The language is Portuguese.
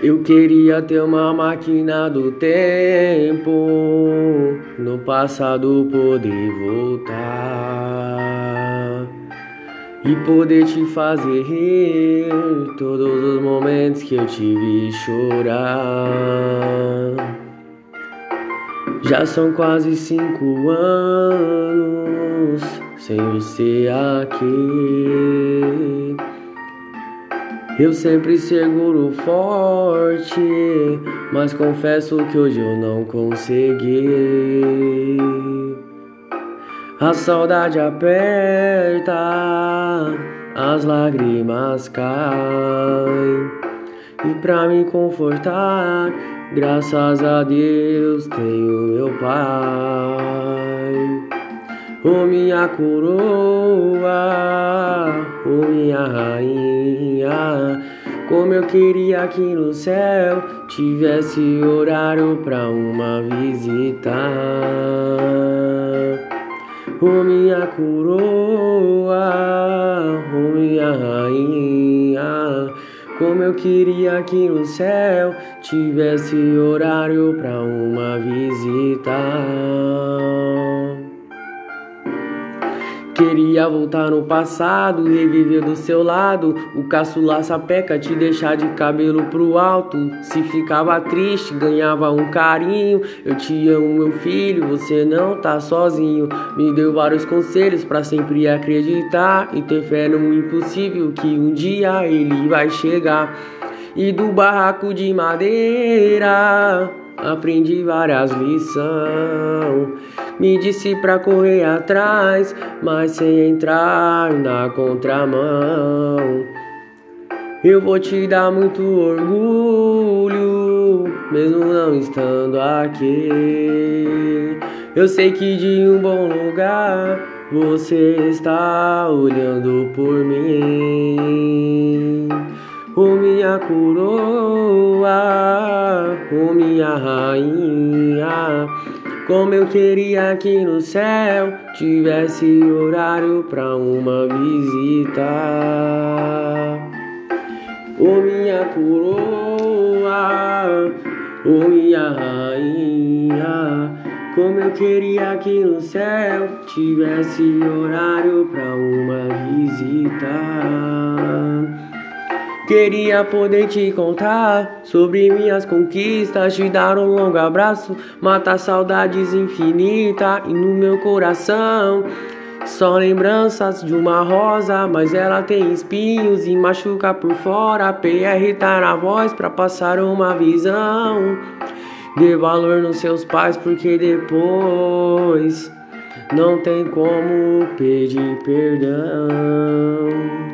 Eu queria ter uma máquina do tempo, no passado poder voltar e poder te fazer rir todos os momentos que eu te vi chorar. Já são quase cinco anos sem você aqui. Eu sempre seguro forte, mas confesso que hoje eu não consegui. A saudade aperta, as lágrimas caem. E pra me confortar, graças a Deus tenho meu pai. Oh minha coroa, oh minha rainha, como eu queria que no céu tivesse horário pra uma visita. Oh minha coroa, oh minha rainha, como eu queria que no céu tivesse horário pra uma visita. Queria voltar no passado, reviver do seu lado. O caçula sapeca te deixar de cabelo pro alto. Se ficava triste, ganhava um carinho. Eu te amo, meu filho, você não tá sozinho. Me deu vários conselhos para sempre acreditar e ter fé no impossível que um dia ele vai chegar. E do barraco de madeira aprendi várias lições. Me disse pra correr atrás, mas sem entrar na contramão. Eu vou te dar muito orgulho, mesmo não estando aqui. Eu sei que de um bom lugar você está olhando por mim. Oh minha coroa, oh minha rainha, como eu queria que no céu tivesse horário pra uma visita. Oh minha coroa, oh minha rainha, como eu queria que no céu tivesse horário pra uma visita. Queria poder te contar sobre minhas conquistas, te dar um longo abraço, matar saudades infinitas e no meu coração. Só lembranças de uma rosa, mas ela tem espinhos e machuca por fora. PR tá na voz pra passar uma visão. Dê valor nos seus pais, porque depois não tem como pedir perdão.